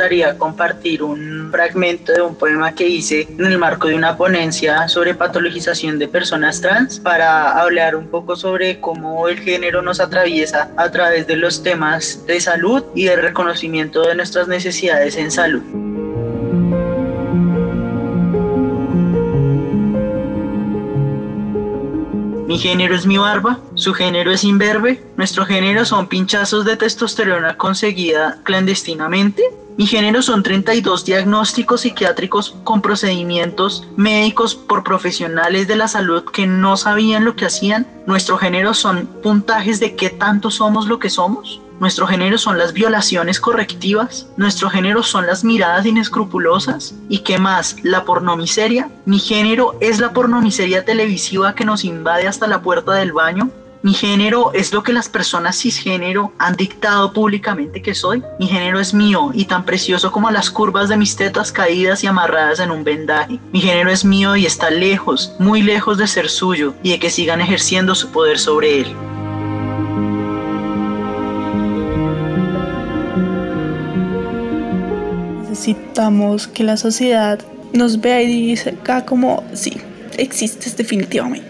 Gustaría compartir un fragmento de un poema que hice en el marco de una ponencia sobre patologización de personas trans para hablar un poco sobre cómo el género nos atraviesa a través de los temas de salud y de reconocimiento de nuestras necesidades en salud. Mi género es mi barba, su género es imberbe, nuestro género son pinchazos de testosterona conseguida clandestinamente, mi género son 32 diagnósticos psiquiátricos con procedimientos médicos por profesionales de la salud que no sabían lo que hacían. Nuestro género son puntajes de qué tanto somos lo que somos. Nuestro género son las violaciones correctivas. Nuestro género son las miradas inescrupulosas. ¿Y qué más? La pornomiseria. Mi género es la pornomiseria televisiva que nos invade hasta la puerta del baño. Mi género es lo que las personas cisgénero han dictado públicamente que soy. Mi género es mío y tan precioso como las curvas de mis tetas caídas y amarradas en un vendaje. Mi género es mío y está lejos, muy lejos de ser suyo y de que sigan ejerciendo su poder sobre él. Necesitamos que la sociedad nos vea y diga como, sí, existes definitivamente.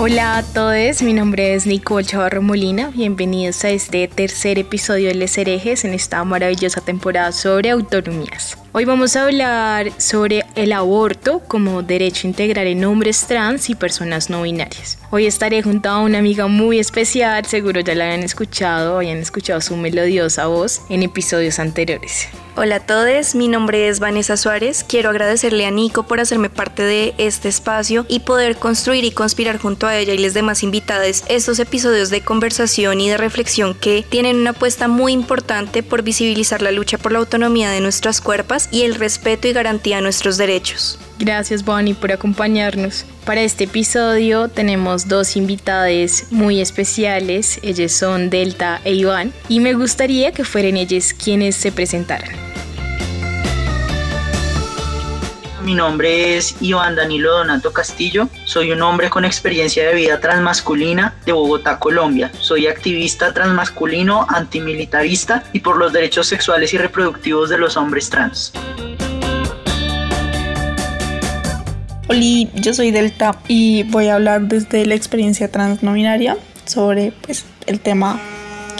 Hola a todos, mi nombre es Nicole Chavarro Molina. Bienvenidos a este tercer episodio de Les Herejes en esta maravillosa temporada sobre autonomías. Hoy vamos a hablar sobre el aborto como derecho integral en hombres trans y personas no binarias. Hoy estaré junto a una amiga muy especial, seguro ya la habían escuchado, hayan escuchado su melodiosa voz en episodios anteriores. Hola a todos, mi nombre es Vanessa Suárez. Quiero agradecerle a Nico por hacerme parte de este espacio y poder construir y conspirar junto a ella y les demás invitadas estos episodios de conversación y de reflexión que tienen una apuesta muy importante por visibilizar la lucha por la autonomía de nuestras cuerpos y el respeto y garantía a nuestros derechos. Gracias Bonnie por acompañarnos. Para este episodio tenemos dos invitadas muy especiales, ellas son Delta e Iván, y me gustaría que fueran ellas quienes se presentaran. Mi nombre es Iván Danilo Donato Castillo. Soy un hombre con experiencia de vida transmasculina de Bogotá, Colombia. Soy activista transmasculino, antimilitarista y por los derechos sexuales y reproductivos de los hombres trans. Hola, yo soy Delta y voy a hablar desde la experiencia trans no binaria sobre pues, el tema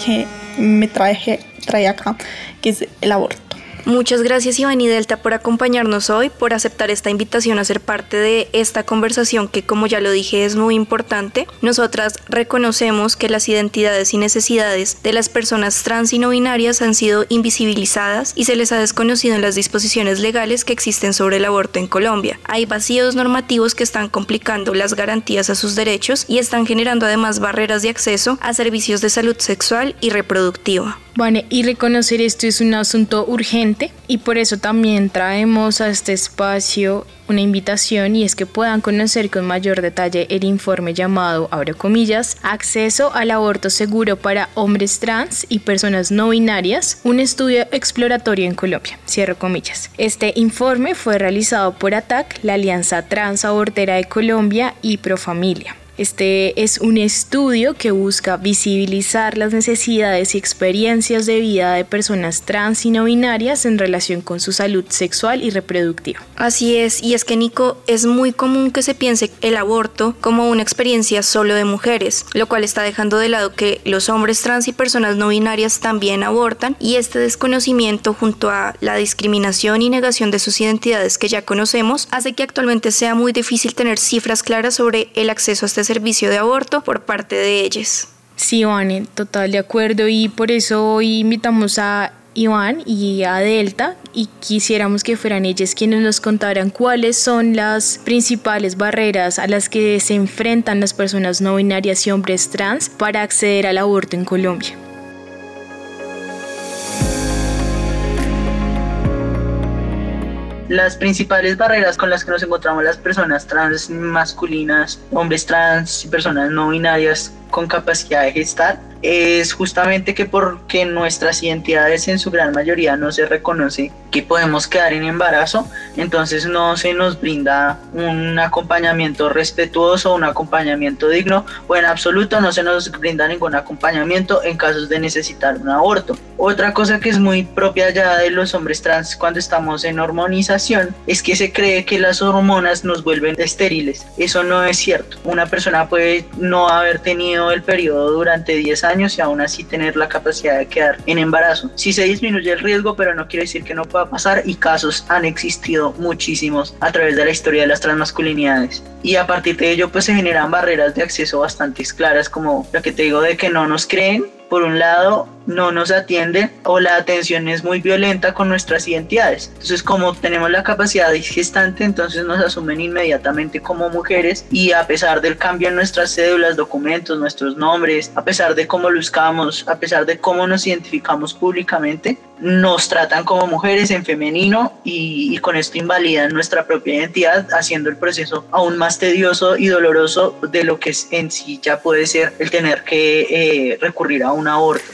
que me traje, trae acá, que es el aborto. Muchas gracias Iván Delta por acompañarnos hoy, por aceptar esta invitación a ser parte de esta conversación que como ya lo dije es muy importante. Nosotras reconocemos que las identidades y necesidades de las personas trans y no binarias han sido invisibilizadas y se les ha desconocido en las disposiciones legales que existen sobre el aborto en Colombia. Hay vacíos normativos que están complicando las garantías a sus derechos y están generando además barreras de acceso a servicios de salud sexual y reproductiva. Vale, y reconocer esto es un asunto urgente y por eso también traemos a este espacio una invitación y es que puedan conocer con mayor detalle el informe llamado, abro Acceso al aborto seguro para hombres trans y personas no binarias, un estudio exploratorio en Colombia, cierro comillas. Este informe fue realizado por ATAC, la Alianza Trans Abortera de Colombia y Profamilia. Este es un estudio que busca visibilizar las necesidades y experiencias de vida de personas trans y no binarias en relación con su salud sexual y reproductiva. Así es, y es que Nico, es muy común que se piense el aborto como una experiencia solo de mujeres, lo cual está dejando de lado que los hombres trans y personas no binarias también abortan y este desconocimiento junto a la discriminación y negación de sus identidades que ya conocemos hace que actualmente sea muy difícil tener cifras claras sobre el acceso a este servicio de aborto por parte de ellos. Sí, Iván, total de acuerdo y por eso hoy invitamos a Iván y a Delta y quisiéramos que fueran ellos quienes nos contaran cuáles son las principales barreras a las que se enfrentan las personas no binarias y hombres trans para acceder al aborto en Colombia. Las principales barreras con las que nos encontramos las personas trans masculinas, hombres trans y personas no binarias con capacidad de gestar es justamente que porque nuestras identidades en su gran mayoría no se reconoce que podemos quedar en embarazo, entonces no se nos brinda un acompañamiento respetuoso, un acompañamiento digno o en absoluto no se nos brinda ningún acompañamiento en casos de necesitar un aborto. Otra cosa que es muy propia ya de los hombres trans cuando estamos en hormonización es que se cree que las hormonas nos vuelven estériles. Eso no es cierto. Una persona puede no haber tenido el periodo durante 10 años y aún así tener la capacidad de quedar en embarazo. Sí se disminuye el riesgo, pero no quiere decir que no pueda pasar y casos han existido muchísimos a través de la historia de las transmasculinidades. Y a partir de ello pues se generan barreras de acceso bastante claras como lo que te digo de que no nos creen por un lado, no nos atienden o la atención es muy violenta con nuestras identidades. Entonces, como tenemos la capacidad gestante, entonces nos asumen inmediatamente como mujeres y a pesar del cambio en nuestras cédulas, documentos, nuestros nombres, a pesar de cómo luzcamos, a pesar de cómo nos identificamos públicamente, nos tratan como mujeres en femenino y, con esto invalidan nuestra propia identidad, haciendo el proceso aún más tedioso y doloroso de lo que en sí ya puede ser el tener que eh, recurrir a un aborto.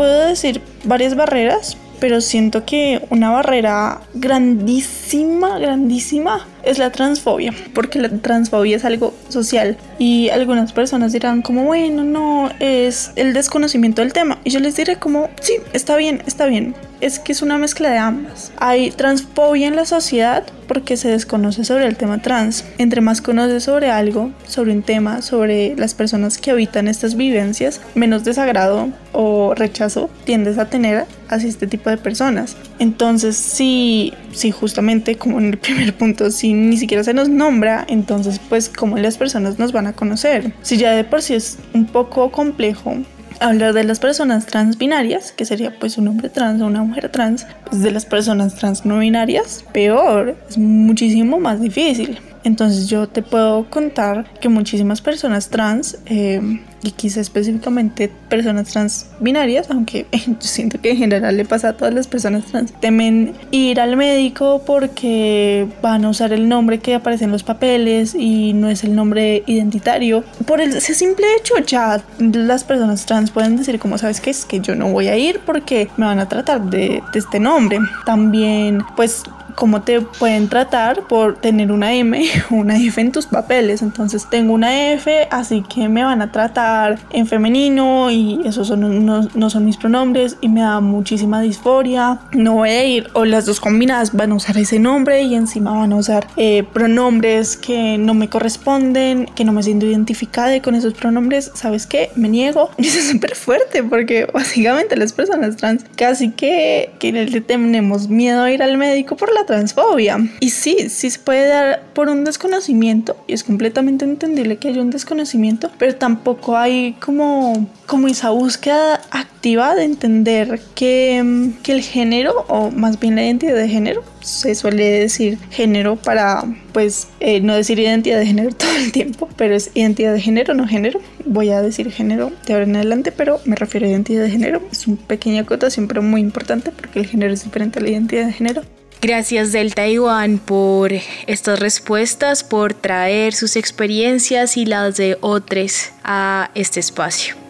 Puedo decir varias barreras, pero siento que una barrera grandísima, grandísima es la transfobia, porque la transfobia es algo social y algunas personas dirán como, bueno, no, es el desconocimiento del tema. Y yo les diré como, sí, está bien, está bien. Es que es una mezcla de ambas. Hay transfobia en la sociedad porque se desconoce sobre el tema trans. Entre más conoces sobre algo, sobre un tema, sobre las personas que habitan estas vivencias, menos desagrado o rechazo tiendes a tener hacia este tipo de personas. Entonces, sí, sí, justamente como en el primer punto, si ni siquiera se nos nombra, entonces pues cómo las personas nos van a conocer. Si ya de por sí es un poco complejo hablar de las personas trans binarias, que sería pues un hombre trans o una mujer trans, pues de las personas trans no binarias, peor, es muchísimo más difícil. Entonces yo te puedo contar que muchísimas personas trans, eh, y quizá específicamente personas trans binarias, aunque siento que en general le pasa a todas las personas trans, temen ir al médico porque van a usar el nombre que aparece en los papeles y no es el nombre identitario. Por ese simple hecho ya las personas trans pueden decir como sabes que es que yo no voy a ir porque me van a tratar de este nombre. También pues cómo te pueden tratar por tener una M o una F en tus papeles. Entonces tengo una F, así que me van a tratar en femenino y esos son, no, son mis pronombres y me da muchísima disforia. No voy a ir, o las dos combinadas van a usar ese nombre y encima van a usar eh, pronombres que no me corresponden, que no me siento identificada con esos pronombres. ¿Sabes qué? Me niego. Y eso es súper fuerte porque básicamente las personas trans casi que, que le tenemos miedo a ir al médico por la transfobia. Y sí, sí se puede dar por un desconocimiento y es completamente entendible que haya un desconocimiento, pero tampoco hay como, como esa búsqueda activa de entender que, que el género, o más bien la identidad de género, se suele decir género para, pues, eh, no decir identidad de género todo el tiempo, pero es identidad de género, no género. Voy a decir género de ahora en adelante, pero me refiero a identidad de género. Es una pequeña acotación, pero muy importante porque el género es diferente a la identidad de género. Gracias Delta Iván por estas respuestas, por traer sus experiencias y las de otros a este espacio.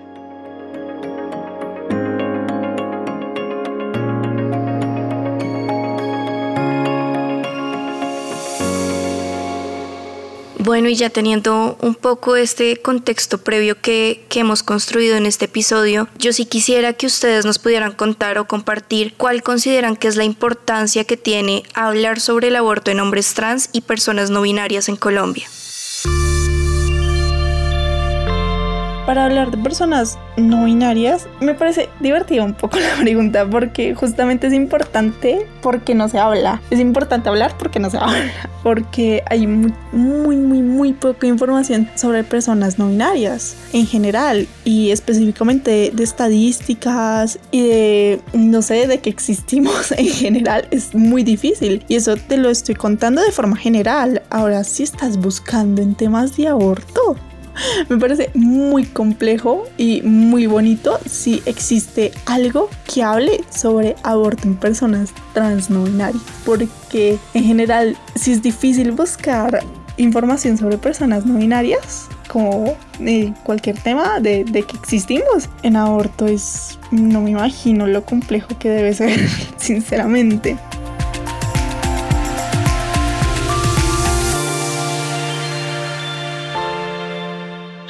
Bueno, y ya teniendo un poco este contexto previo que, que, hemos construido en este episodio, yo sí quisiera que ustedes nos pudieran contar o compartir cuál consideran que es la importancia que tiene hablar sobre el aborto en hombres trans y personas no binarias en Colombia. Para hablar de personas no binarias, me parece divertida un poco la pregunta porque justamente es importante porque no se habla. Es importante hablar porque no se habla. Porque hay muy, muy, muy, muy poca información sobre personas no binarias en general y específicamente de estadísticas y de, no sé, de que existimos en general. Es muy difícil y eso te lo estoy contando de forma general. Ahora, si estás buscando en temas de aborto, me parece muy complejo y muy bonito si existe algo que hable sobre aborto en personas trans no binarias. Porque en general, si es difícil buscar información sobre personas no binarias, como cualquier tema de, de, que existimos en aborto, es no me imagino lo complejo que debe ser, sinceramente.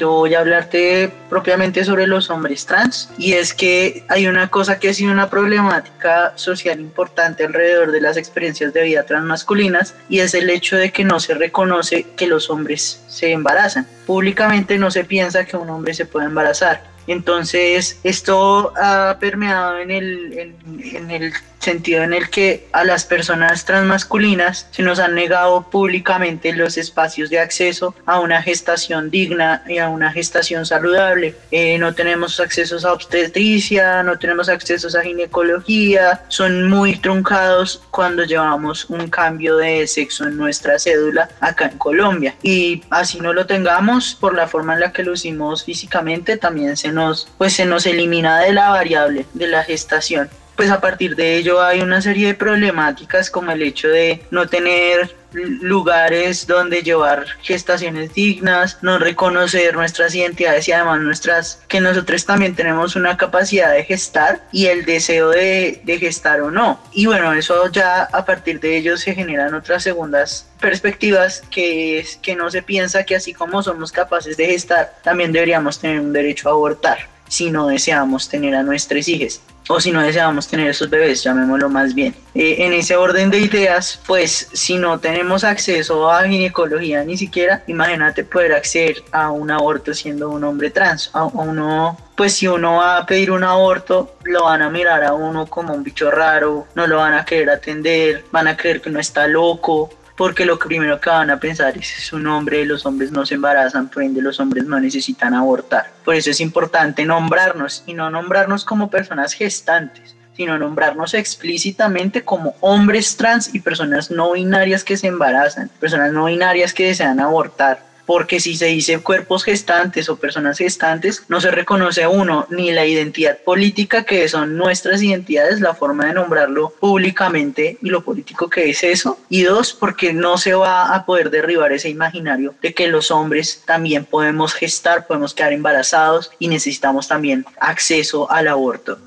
Yo voy a hablarte propiamente sobre los hombres trans y es que hay una cosa que ha sido una problemática social importante alrededor de las experiencias de vida transmasculinas y es el hecho de que no se reconoce que los hombres se embarazan. Públicamente no se piensa que un hombre se puede embarazar. Entonces, esto ha permeado en el, en, el sentido en el que a las personas transmasculinas se nos han negado públicamente los espacios de acceso a una gestación digna y a una gestación saludable. Eh, no tenemos accesos a obstetricia, no tenemos accesos a ginecología, son muy truncados cuando llevamos un cambio de sexo en nuestra cédula acá en Colombia. Y así no lo tengamos, por la forma en la que lo hicimos físicamente, también se nos pues se nos elimina de la variable de la gestación. Pues a partir de ello hay una serie de problemáticas como el hecho de no tener lugares donde llevar gestaciones dignas, no reconocer nuestras identidades y además nuestras, que nosotros también tenemos una capacidad de gestar y el deseo de, de gestar o no. Y bueno, eso ya a partir de ello se generan otras segundas perspectivas que es que no se piensa que así como somos capaces de gestar, también deberíamos tener un derecho a abortar si no deseamos tener a nuestros hijos o si no deseamos tener esos bebés, llamémoslo más bien. Eh, en ese orden de ideas, pues si no tenemos acceso a ginecología ni siquiera, imagínate poder acceder a un aborto siendo un hombre trans. A, uno, pues si uno va a pedir un aborto, lo van a mirar a uno como un bicho raro, no lo van a querer atender, van a creer que uno está loco, porque lo primero que van a pensar es su nombre, los hombres no se embarazan, por ende los hombres no necesitan abortar. Por eso es importante nombrarnos y no nombrarnos como personas gestantes, sino nombrarnos explícitamente como hombres trans y personas no binarias que se embarazan, personas no binarias que desean abortar porque si se dice cuerpos gestantes o personas gestantes, no se reconoce uno ni la identidad política que son nuestras identidades, la forma de nombrarlo públicamente y lo político que es eso, y dos, porque no se va a poder derribar ese imaginario de que los hombres también podemos gestar, podemos quedar embarazados y necesitamos también acceso al aborto.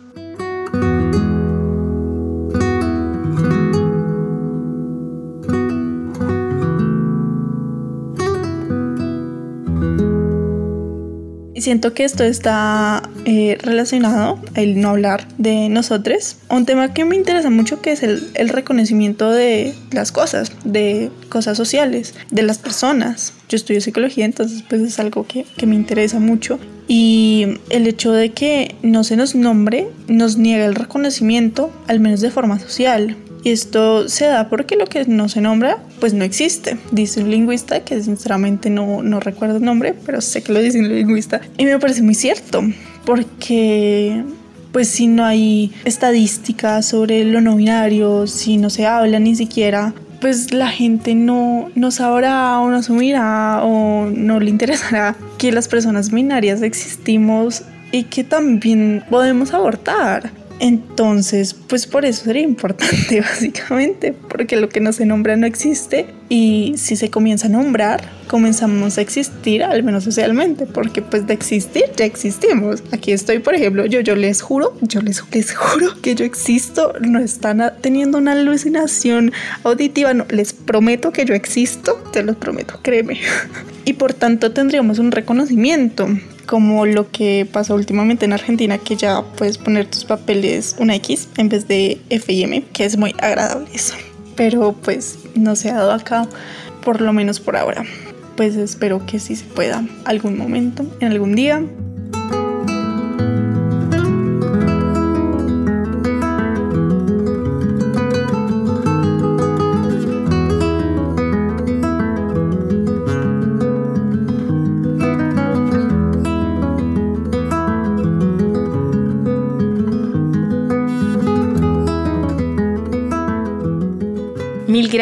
Siento que esto está eh, relacionado, el no hablar de nosotros, un tema que me interesa mucho que es el, el, reconocimiento de las cosas, de cosas sociales, de las personas. Yo estudio psicología, entonces pues es algo que, que me interesa mucho. Y el hecho de que no se nos nombre nos niega el reconocimiento, al menos de forma social. Y esto se da porque lo que no se nombra, pues no existe. Dice un lingüista que sinceramente no, no recuerdo el nombre, pero sé que lo dice un lingüista. Y me parece muy cierto, porque pues si no hay estadísticas sobre lo no binario, si no se habla ni siquiera, pues la gente no, no sabrá o no asumirá o no le interesará que las personas binarias existimos y que también podemos abortar. Entonces, pues por eso sería importante básicamente, porque lo que no se nombra no existe y si se comienza a nombrar, comenzamos a existir, al menos socialmente, porque pues de existir ya existimos. Aquí estoy, por ejemplo, yo, yo les juro, yo les, les juro que yo existo, no están teniendo una alucinación auditiva, no, les prometo que yo existo, te lo prometo, créeme. Y por tanto tendríamos un reconocimiento como lo que pasó últimamente en Argentina, que ya puedes poner tus papeles una X en vez de F y M, que es muy agradable eso. Pero pues no se ha dado acá, por lo menos por ahora. Pues espero que sí se pueda algún momento, en algún día.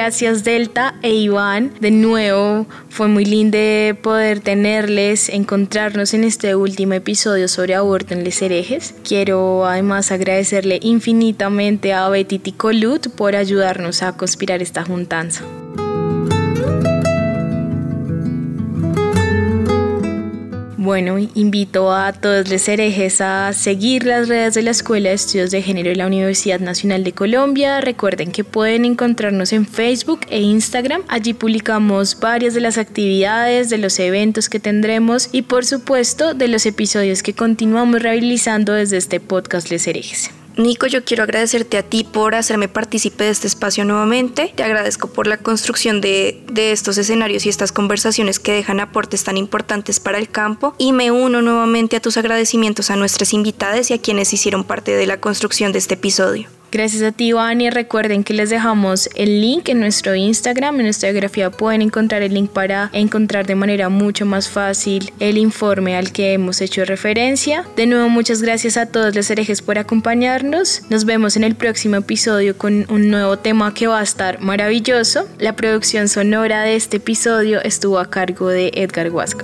Gracias Delta e Iván. De nuevo, fue muy lindo poder tenerles, encontrarnos en este último episodio sobre aborto en les herejes. Quiero además agradecerle infinitamente a Betty Ticolut por ayudarnos a conspirar esta juntanza. Bueno, invito a todos los herejes a seguir las redes de la Escuela de Estudios de Género de la Universidad Nacional de Colombia. Recuerden que pueden encontrarnos en Facebook e Instagram. Allí publicamos varias de las actividades, de los eventos que tendremos y por supuesto de los episodios que continuamos realizando desde este podcast Les Herejes. Nico, yo quiero agradecerte a ti por hacerme partícipe de este espacio nuevamente. Te agradezco por la construcción de, de, estos escenarios y estas conversaciones que dejan aportes tan importantes para el campo. Y me uno nuevamente a tus agradecimientos a nuestras invitadas y a quienes hicieron parte de la construcción de este episodio. Gracias a ti, y recuerden que les dejamos el link en nuestro Instagram. En nuestra biografía pueden encontrar el link para encontrar de manera mucho más fácil el informe al que hemos hecho referencia. De nuevo, muchas gracias a todos los herejes por acompañarnos. Nos vemos en el próximo episodio con un nuevo tema que va a estar maravilloso. La producción sonora de este episodio estuvo a cargo de Edgar Huasca.